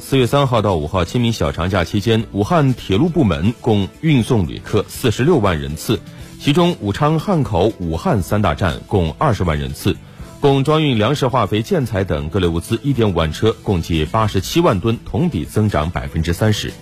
四月三号到五号清明小长假期间武汉铁路部门共运送旅客四十六万人次其中武昌汉口武汉三大站共二十万人次共装运粮食化肥建材等各类物资一点五万车共计八十七万吨同比增长百分之三十。